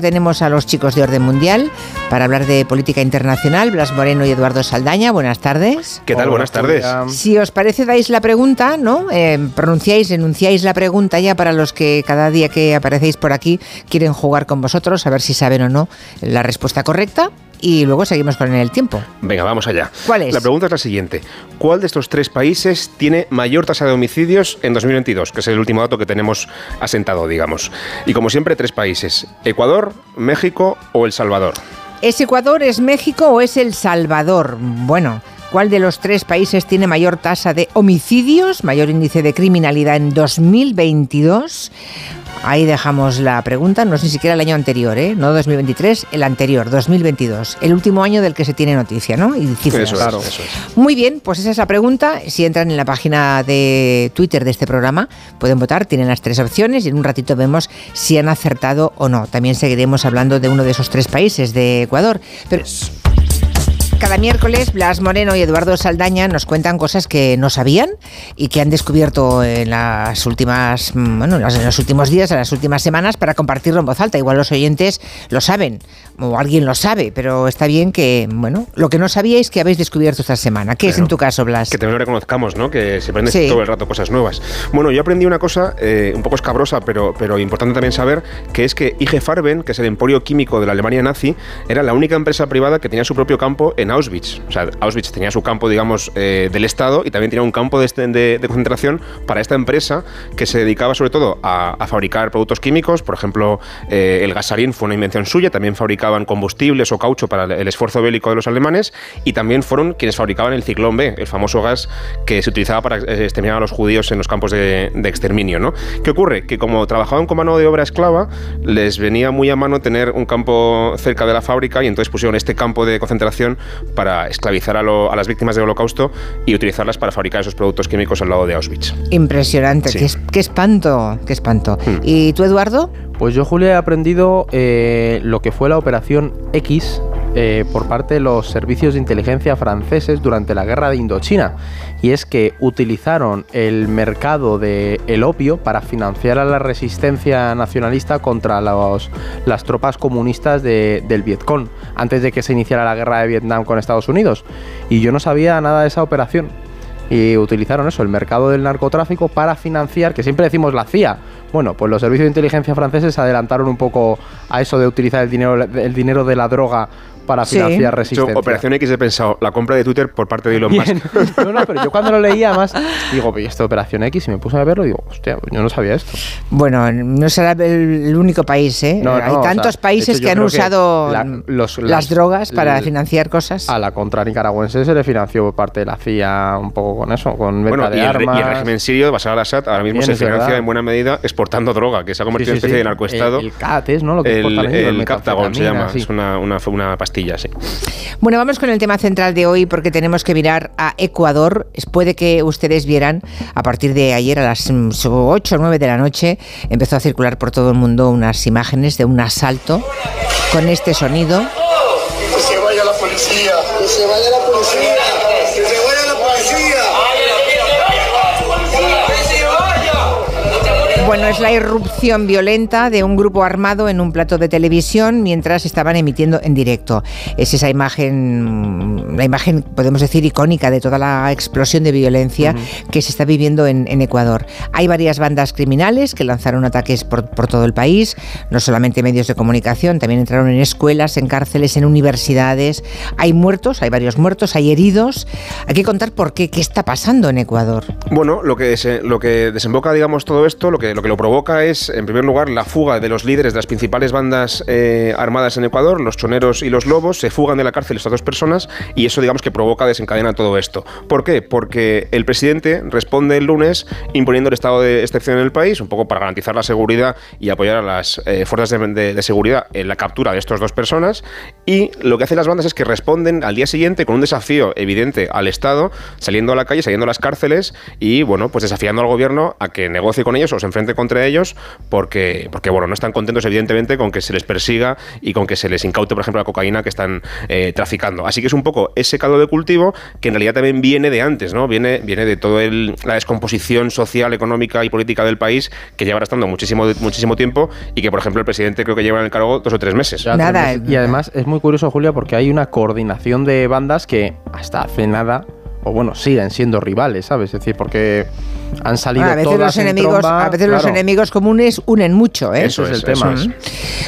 tenemos a los chicos de Orden Mundial para hablar de política internacional, Blas Moreno y Eduardo Saldaña. Buenas tardes. ¿Qué tal? Buenas tardes. Si os parece, dais la pregunta, ¿no? Eh, pronunciáis, enunciáis la pregunta ya para los que cada día que aparecéis por aquí quieren jugar con vosotros, a ver si saben o no la respuesta correcta y luego seguimos con el tiempo. Venga, vamos allá. ¿Cuál es? La pregunta es la siguiente. ¿Cuál de estos tres países tiene mayor tasa de homicidios en 2022? Que es el último dato que tenemos asentado, digamos. Y como siempre, tres países. Ecuador, México o El Salvador. ¿Es Ecuador, es México o es El Salvador? Bueno, ¿cuál de los tres países tiene mayor tasa de homicidios, mayor índice de criminalidad en 2022? Ahí dejamos la pregunta, no es ni siquiera el año anterior, ¿eh? no 2023, el anterior, 2022, el último año del que se tiene noticia, ¿no? Y cifras. Eso, claro. eso es. Muy bien, pues esa es la pregunta. Si entran en la página de Twitter de este programa, pueden votar, tienen las tres opciones y en un ratito vemos si han acertado o no. También seguiremos hablando de uno de esos tres países, de Ecuador. Pero... Cada miércoles Blas Moreno y Eduardo Saldaña nos cuentan cosas que no sabían y que han descubierto en las últimas, mm, bueno, en los últimos días, en las últimas semanas para compartirlo en voz alta. Igual los oyentes lo saben o alguien lo sabe, pero está bien que, bueno, lo que no sabíais que habéis descubierto esta semana. ¿Qué es en tu caso, Blas? Que también lo reconozcamos, ¿no? Que se aprende todo el rato cosas nuevas. Bueno, yo aprendí una cosa eh, un poco escabrosa, pero, pero importante también saber, que es que IG Farben, que es el emporio químico de la Alemania nazi, era la única empresa privada que tenía su propio campo en Auschwitz. O sea, Auschwitz tenía su campo, digamos, eh, del Estado y también tenía un campo de, de, concentración para esta empresa que se dedicaba sobre todo a, fabricar productos químicos. Por ejemplo, eh, el gasarín fue una invención suya, también fabricaban combustibles o caucho para el esfuerzo bélico de los alemanes y también fueron quienes fabricaban el ciclón B, el famoso gas que se utilizaba para eh, exterminar a los judíos en los campos de, exterminio. ¿no? ¿Qué ocurre? Que como trabajaban con mano de obra esclava, les venía muy a mano tener un campo cerca de la fábrica y entonces pusieron este campo de concentración para esclavizar a, las víctimas del holocausto y utilizarlas para fabricar esos productos químicos al lado de Auschwitz. Impresionante, qué, espanto, qué espanto. Hmm. ¿Y tú, Eduardo? Pues yo, Julia, he aprendido eh, lo que fue la Operación X eh, por parte de los servicios de inteligencia franceses durante la guerra de Indochina. Y es que utilizaron el mercado del opio para financiar a la resistencia nacionalista contra las tropas comunistas del Vietcong, antes de que se iniciara la guerra de Vietnam con Estados Unidos. Y yo no sabía nada de esa operación y utilizaron eso, el mercado del narcotráfico, para financiar, que siempre decimos la CIA. Bueno, pues los servicios de inteligencia franceses se adelantaron un poco a eso de utilizar el dinero, el dinero de la droga para financiar resistencia. Operación X he pensado, la compra de Twitter por parte de Elon Musk. no, no, pero yo cuando lo leía más, digo, ¿y esta Operación X? Y me puse a verlo y digo, hostia, yo no sabía esto. Bueno, no será el único país, ¿eh? Hay tantos países que han usado las, drogas para financiar cosas. A la contra nicaragüense se le financió por parte de la CIA un poco con eso, con venta de y armas. y el régimen sirio, basado al Assad, ahora mismo se financia en buena medida exportando droga, que se ha convertido en una especie de narcoestado. El, el ¿no? Lo que el, el, el se llama, es una, una, una pastilla bueno, vamos con el tema central de hoy porque tenemos que mirar a Ecuador. Puede que ustedes vieran a partir de ayer a las 8 o 9 de la noche empezó a circular por todo el mundo unas imágenes de un asalto con este sonido. Que se vaya la policía, que se vaya la policía, Bueno, es la irrupción violenta de un grupo armado en un plato de televisión mientras estaban emitiendo en directo. Es esa imagen, la imagen, podemos decir, icónica de toda la explosión de violencia que se está viviendo en, Ecuador. Hay varias bandas criminales que lanzaron ataques por, todo el país, no solamente medios de comunicación, también entraron en escuelas, en cárceles, en universidades. Hay muertos, hay varios muertos, hay heridos. Hay que contar por qué, qué está pasando en Ecuador. Bueno, lo que, lo que desemboca, digamos, todo esto, lo que lo que lo provoca es, en primer lugar, la fuga de los líderes de las principales bandas eh, armadas en Ecuador, los choneros y los lobos, se fugan de la cárcel estas dos personas y eso, digamos, que provoca, desencadena todo esto. ¿Por qué? Porque el presidente responde el lunes imponiendo el estado de excepción en el país, un poco para garantizar la seguridad y apoyar a las eh, fuerzas de, seguridad en la captura de estas dos personas. Y lo que hacen las bandas es que responden al día siguiente con un desafío evidente al Estado, saliendo a la calle, saliendo a las cárceles y, bueno, pues desafiando al gobierno a que negocie con ellos o se enfrente contra ellos porque, porque bueno, no están contentos evidentemente con que se les persiga y con que se les incaute, por ejemplo, la cocaína que están eh, traficando. Así que es un poco ese caldo de cultivo que en realidad también viene de antes, ¿no? Viene, viene de toda la descomposición social, económica y política del país que lleva estando muchísimo, muchísimo tiempo y que, por ejemplo, el presidente creo que lleva en el cargo dos o tres meses. Nada. Y además es muy curioso, Julia, porque hay una coordinación de bandas que hasta hace nada o bueno, siguen siendo rivales, ¿sabes? Es decir, porque han salido a veces los enemigos, A veces los enemigos comunes unen mucho, ¿eh? Eso, es el tema.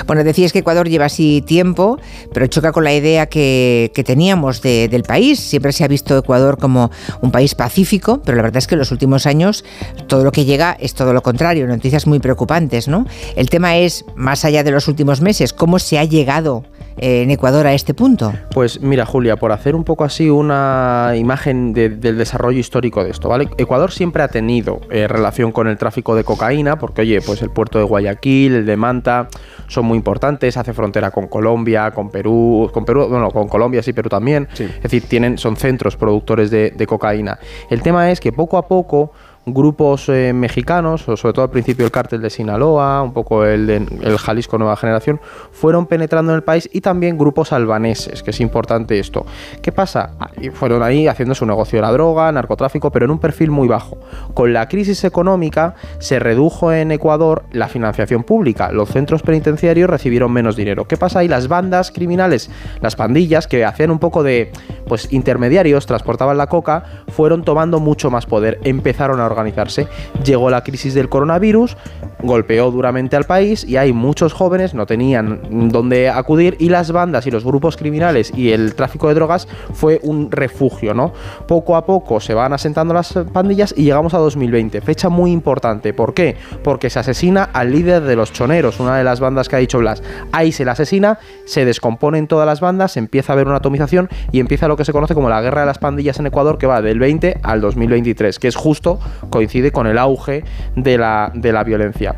Bueno, decías que Ecuador lleva así tiempo, pero choca con la idea que, teníamos del país. Siempre se ha visto Ecuador como un país pacífico, pero la verdad es que en los últimos años todo lo que llega es todo lo contrario, noticias muy preocupantes, ¿no? El tema es, más allá de los últimos meses, cómo se ha llegado en Ecuador a este punto? Pues mira, Julia, por hacer un poco así una imagen del desarrollo histórico de esto, ¿vale? Ecuador siempre ha tenido eh, relación con el tráfico de cocaína, porque oye, pues el puerto de Guayaquil, el de Manta, son muy importantes, hace frontera con Colombia, con Perú, con Perú, bueno, con Colombia sí, Perú también. Es decir, tienen, son centros productores de, de cocaína. El tema es que poco a poco grupos eh, mexicanos, sobre todo al principio el cártel de Sinaloa, un poco el, de, el Jalisco Nueva Generación, fueron penetrando en el país y también grupos albaneses, que es importante esto. ¿Qué pasa? Fueron ahí haciendo su negocio de la droga, narcotráfico, pero en un perfil muy bajo. Con la crisis económica se redujo en Ecuador la financiación pública, los centros penitenciarios recibieron menos dinero. ¿Qué pasa ahí? Las bandas criminales, las pandillas que hacían un poco de pues intermediarios, transportaban la coca, fueron tomando mucho más poder, empezaron a organizarse. Llegó la crisis del coronavirus, golpeó duramente al país y hay muchos jóvenes no tenían dónde acudir y las bandas y los grupos criminales y el tráfico de drogas fue un refugio, ¿no? Poco a poco se van asentando las pandillas y llegamos a 2020, fecha muy importante. ¿Por qué? Porque se asesina al líder de los choneros, una de las bandas que ha dicho Blas. Ahí se la asesina, se descomponen todas las bandas, empieza a haber una atomización y empieza lo que se conoce como la guerra de las pandillas en Ecuador que va del 20 al 2023, que es justo coincide con el auge de la, de la violencia.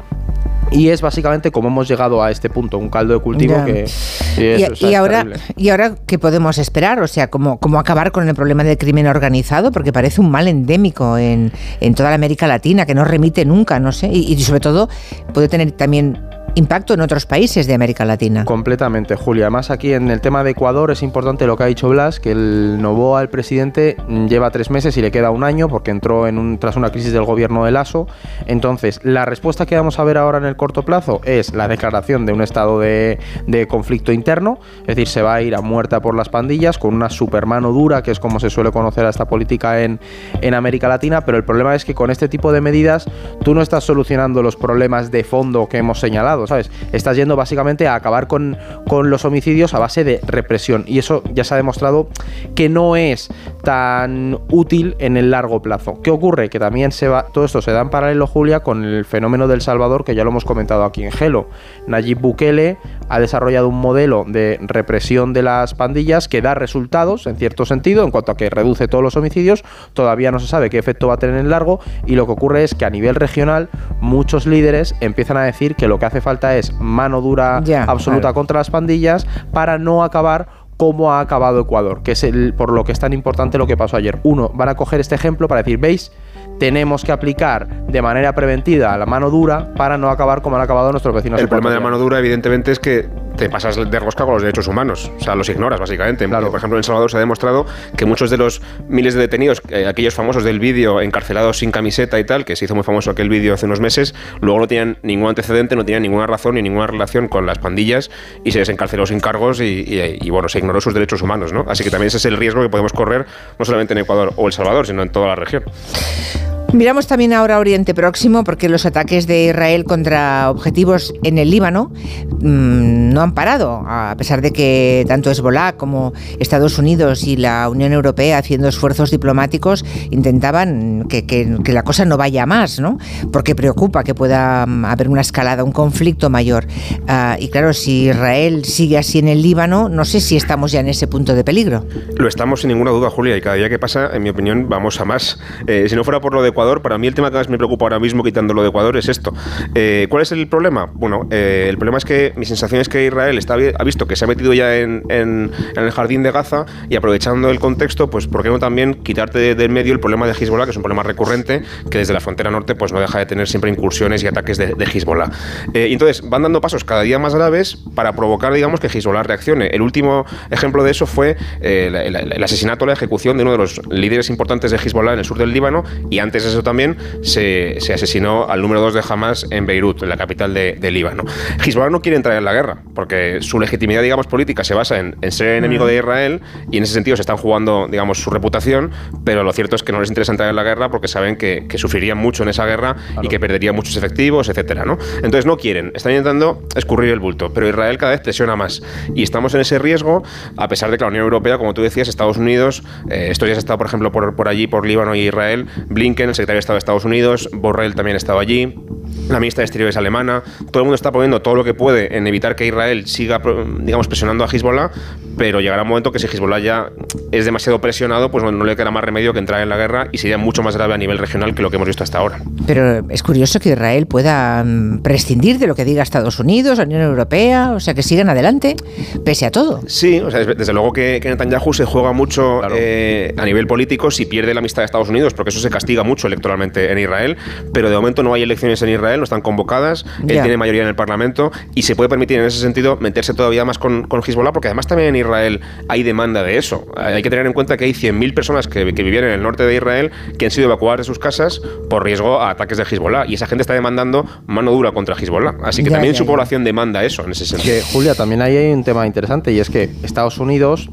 Y es básicamente como hemos llegado a este punto, un caldo de cultivo que... Y, ahora, ¿Y ahora qué podemos esperar? O sea, ¿cómo, ¿cómo acabar con el problema del crimen organizado? Porque parece un mal endémico en, en toda la América Latina, que no remite nunca, no sé. Y, y sobre todo puede tener también impacto en otros países de América Latina. Completamente, Julia. Además, aquí en el tema de Ecuador es importante lo que ha dicho Blas, que el Novoa, el presidente, lleva tres meses y le queda un año porque entró en un, tras una crisis del gobierno de Lasso. Entonces, la respuesta que vamos a ver ahora en el corto plazo es la declaración de un estado de, conflicto interno, es decir, se va a ir a muerta por las pandillas con una supermano dura, que es como se suele conocer a esta política en, en América Latina, pero el problema es que con este tipo de medidas tú no estás solucionando los problemas de fondo que hemos señalado ¿sabes? Estás yendo básicamente a acabar con, con los homicidios a base de represión y eso ya se ha demostrado que no es tan útil en el largo plazo. ¿Qué ocurre? Que también se va, todo esto se da en paralelo, Julia, con el fenómeno del Salvador, que ya lo hemos comentado aquí en Gelo. Nayib Bukele ha desarrollado un modelo de represión de las pandillas que da resultados, en cierto sentido, en cuanto a que reduce todos los homicidios. Todavía no se sabe qué efecto va a tener en largo y lo que ocurre es que a nivel regional muchos líderes empiezan a decir que lo que hace falta es mano dura absoluta contra las pandillas para no acabar como ha acabado Ecuador, que es el, por lo que es tan importante lo que pasó ayer. Uno, van a coger este ejemplo para decir, ¿veis? Tenemos que aplicar de manera preventiva la mano dura para no acabar como han acabado nuestros vecinos. El problema de la mano dura, evidentemente, es que te pasas de rosca con los derechos humanos. O sea, los ignoras, básicamente. Por ejemplo, en El Salvador se ha demostrado que muchos de los miles de detenidos, eh, aquellos famosos del vídeo encarcelados sin camiseta y tal, que se hizo muy famoso aquel vídeo hace unos meses, luego no tenían ningún antecedente, no tenían ninguna razón ni ninguna relación con las pandillas y se les encarceló sin cargos y, y, bueno, se ignoró sus derechos humanos, ¿no? Así que también ese es el riesgo que podemos correr, no solamente en Ecuador o El Salvador, sino en toda la región. Miramos también ahora Oriente Próximo porque los ataques de Israel contra objetivos en el Líbano mmm, no han parado, a pesar de que tanto Hezbollah como Estados Unidos y la Unión Europea, haciendo esfuerzos diplomáticos, intentaban que, que, que la cosa no vaya más, ¿no? Porque preocupa que pueda mm, haber una escalada, un conflicto mayor. Uh, y claro, si Israel sigue así en el Líbano, no sé si estamos ya en ese punto de peligro. Lo estamos sin ninguna duda, Julia, y cada día que pasa, en mi opinión, vamos a más. Eh, si no fuera por lo de Para mí el tema que más me preocupa ahora mismo, quitando lo de Ecuador, es esto. Eh, ¿Cuál es el problema? Bueno, eh, el problema es que mi sensación es que Israel está, ha visto que se ha metido ya en, el jardín de Gaza y aprovechando el contexto, pues ¿por qué no también quitarte del medio el problema de Hezbollah, que es un problema recurrente, que desde la frontera norte pues no deja de tener siempre incursiones y ataques de, de Hezbollah. y entonces van dando pasos cada día más graves para provocar, digamos, que Hezbollah reaccione. El último ejemplo de eso fue el, asesinato, la ejecución de uno de los líderes importantes de Hezbollah en el sur del Líbano y antes de eso también se, asesinó al número 2 de Hamas en Beirut, en la capital de, Líbano. Hezbollah no quiere entrar en la guerra porque su legitimidad, digamos, política se basa en, ser enemigo de Israel y en ese sentido se están jugando, digamos, su reputación, pero lo cierto es que no les interesa entrar en la guerra porque saben que, sufrirían mucho en esa guerra y que perderían muchos efectivos, etcétera, ¿no? Entonces no quieren, están intentando escurrir el bulto, pero Israel cada vez presiona más y estamos en ese riesgo a pesar de que la Unión Europea, como tú decías, Estados Unidos, eh, estos días ha estado, por ejemplo, por, por allí, por Líbano y Israel, Blinken, el secretario de Estado de Estados Unidos, Borrell también ha estado allí, la ministra de Exteriores alemana, todo el mundo está poniendo todo lo que puede en evitar que Israel siga, digamos, presionando a Hezbollah, pero llegará un momento que si Hezbollah ya es demasiado presionado, pues no, le queda más remedio que entrar en la guerra y sería mucho más grave a nivel regional que lo que hemos visto hasta ahora. Pero es curioso que Israel pueda mm, prescindir de lo que diga Estados Unidos, la Unión Europea, o sea, que sigan adelante, pese a todo. Sí, o sea, desde luego que, Netanyahu se juega mucho eh, a nivel político si pierde la amistad de Estados Unidos, porque eso se castiga mucho electoralmente en Israel, pero de momento no hay elecciones en Israel, no están convocadas, él tiene mayoría en el Parlamento y se puede permitir en ese sentido meterse todavía más con, con Hezbollah, porque además también en Israel hay demanda de eso. Hay que tener en cuenta que hay 100.000 personas que, vivían en el norte de Israel que han sido evacuadas de sus casas por riesgo a ataques de Hezbollah y esa gente está demandando mano dura contra Hezbollah. Así que también su población demanda eso en ese sentido. Que, Julia, también hay un tema interesante y es que Estados Unidos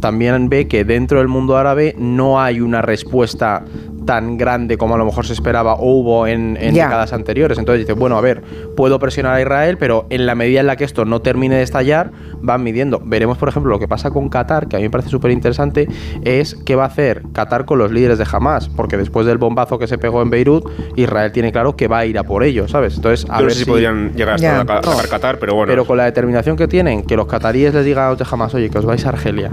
también ve que dentro del mundo árabe no hay una respuesta tan grande como a lo mejor se esperaba o hubo en, décadas anteriores. Entonces dice, bueno, a ver, puedo presionar a Israel, pero en la medida en la que esto no termine de estallar, van midiendo. Veremos, por ejemplo, lo que pasa con Qatar, que a mí me parece súper interesante, es qué va a hacer Qatar con los líderes de Hamas, porque después del bombazo que se pegó en Beirut, Israel tiene claro que va a ir a por ellos, ¿sabes? Entonces, a ver si, podrían llegar hasta a Qatar, pero bueno. Pero con la determinación que tienen, que los cataríes les digan a los de Hamas, oye, que os vais a Argelia.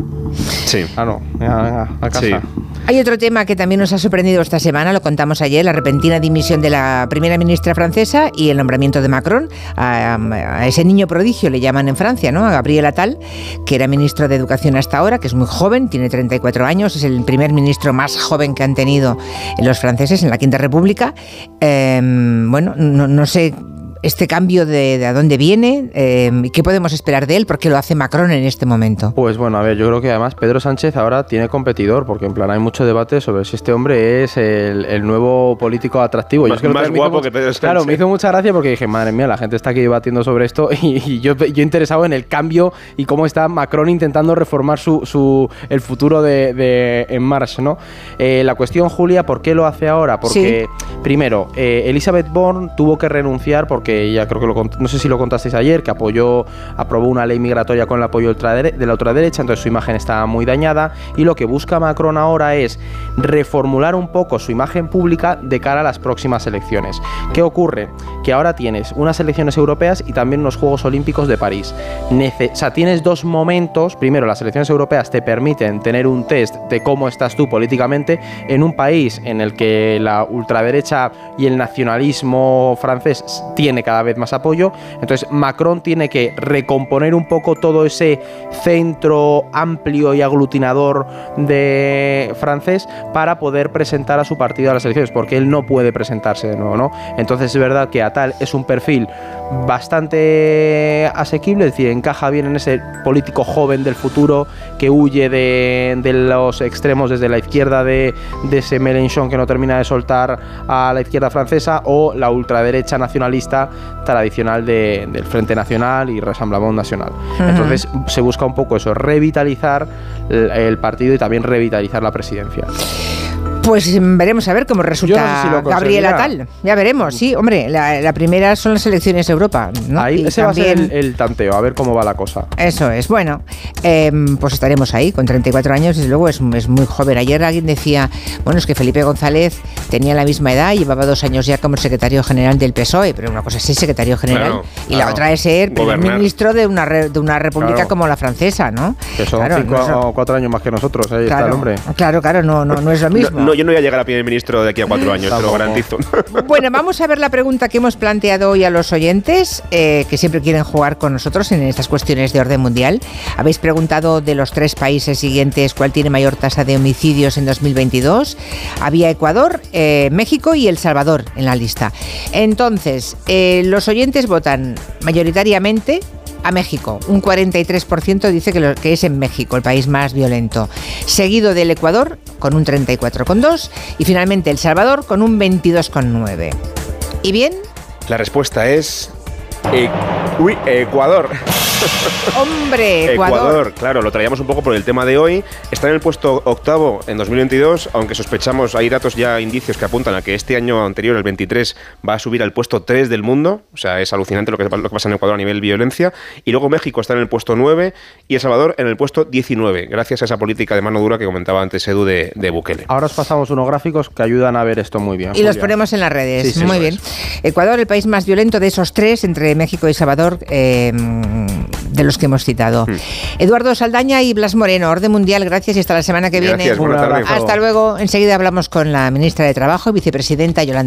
Sí. Ah, no, venga, venga, a casa. Hay otro tema que también nos ha sorprendido esta semana, lo contamos ayer, la repentina dimisión de la primera ministra francesa y el nombramiento de Macron a, ese niño prodigio, le llaman en Francia, ¿no? A Gabriel Attal, que era ministro de Educación hasta ahora, que es muy joven, tiene 34 años, es el primer ministro más joven que han tenido los franceses en la Quinta República. Em, bueno, no sé este cambio de, a dónde viene eh, y qué podemos esperar de él, porque lo hace Macron en este momento. Pues bueno, a ver, yo creo que además Pedro Sánchez ahora tiene competidor, porque en plan hay mucho debate sobre si este hombre es el, nuevo político atractivo. Más, más guapo que Pedro Sánchez. Claro, me hizo mucha gracia porque dije, madre mía, la gente está aquí debatiendo sobre esto y, yo, yo interesado en el cambio y cómo está Macron intentando reformar su, su el futuro de, En March, ¿no? Eh, la cuestión, Julia, ¿por qué lo hace ahora? Porque, primero, eh, Elizabeth Bourne tuvo que renunciar porque que ya creo que lo, no sé si lo contasteis ayer, que apoyó, aprobó una ley migratoria con el apoyo de la ultraderecha, entonces su imagen está muy dañada y lo que busca Macron ahora es reformular un poco su imagen pública de cara a las próximas elecciones. ¿Qué ocurre? Que ahora tienes unas elecciones europeas y también unos Juegos Olímpicos de París. o sea, tienes dos momentos, primero las elecciones europeas te permiten tener un test de cómo estás tú políticamente en un país en el que la ultraderecha y el nacionalismo francés tienen cada vez más apoyo. Entonces Macron tiene que recomponer un poco todo ese centro amplio y aglutinador de francés para poder presentar a su partido a las elecciones, porque él no puede presentarse de nuevo, ¿no? Entonces es verdad que Atal es un perfil bastante asequible, es decir, encaja bien en ese político joven del futuro que huye de, los extremos desde la izquierda de, de ese Mélenchon que no termina de soltar a la izquierda francesa o la ultraderecha nacionalista tradicional del Frente Nacional y Rassemblement Nacional. Entonces se busca un poco eso, revitalizar el partido y también revitalizar la presidencia. Pues veremos a ver cómo resulta Gabriela Tal. Ya veremos, sí, hombre, la, primera son las elecciones Europa. Ahí ese va a ser el, tanteo, a ver cómo va la cosa. Eso es, bueno, em, pues estaremos ahí con 34 años, desde luego es, es, muy joven. Ayer alguien decía, bueno, es que Felipe González tenía la misma edad, llevaba dos años ya como secretario general del PSOE, pero una cosa es ser secretario general y la otra es ser primer ministro de una, de una república como la francesa, ¿no? Que son cinco o cuatro años más que nosotros, ahí está el hombre. Claro, claro, no, no, no es lo mismo yo no voy a llegar a primer ministro de aquí a cuatro años, te lo garantizo. Bueno, vamos a ver la pregunta que hemos planteado hoy a los oyentes, eh, que siempre quieren jugar con nosotros en estas cuestiones de orden mundial. Habéis preguntado de los tres países siguientes cuál tiene mayor tasa de homicidios en 2022. Había Ecuador, eh, México y El Salvador en la lista. Entonces, eh, los oyentes votan mayoritariamente a México. Un 43% dice que, que, es en México, el país más violento. Seguido del Ecuador, con un 34,2%. Y finalmente El Salvador, con un 22,9%. ¿Y bien? La respuesta es... uy, Ecuador. Hombre, Ecuador. claro, lo traíamos un poco por el tema de hoy. Está en el puesto octavo en 2022, aunque sospechamos, hay datos ya, indicios que apuntan a que este año anterior, el 23, va a subir al puesto 3 del mundo. O sea, es alucinante lo que, lo que pasa en Ecuador a nivel violencia. Y luego México está en el puesto 9 y El Salvador en el puesto 19, gracias a esa política de mano dura que comentaba antes Edu de, Bukele. Ahora os pasamos unos gráficos que ayudan a ver esto muy bien. Y los ponemos en las redes. muy bien. Ecuador, el país más violento de esos tres, entre México y Salvador. Eh, de los que hemos citado. Hmm. Eduardo Saldaña y Blas Moreno, Orden Mundial, gracias y hasta la semana que viene. Hasta luego. Enseguida hablamos con la ministra de Trabajo y vicepresidenta Yolanda.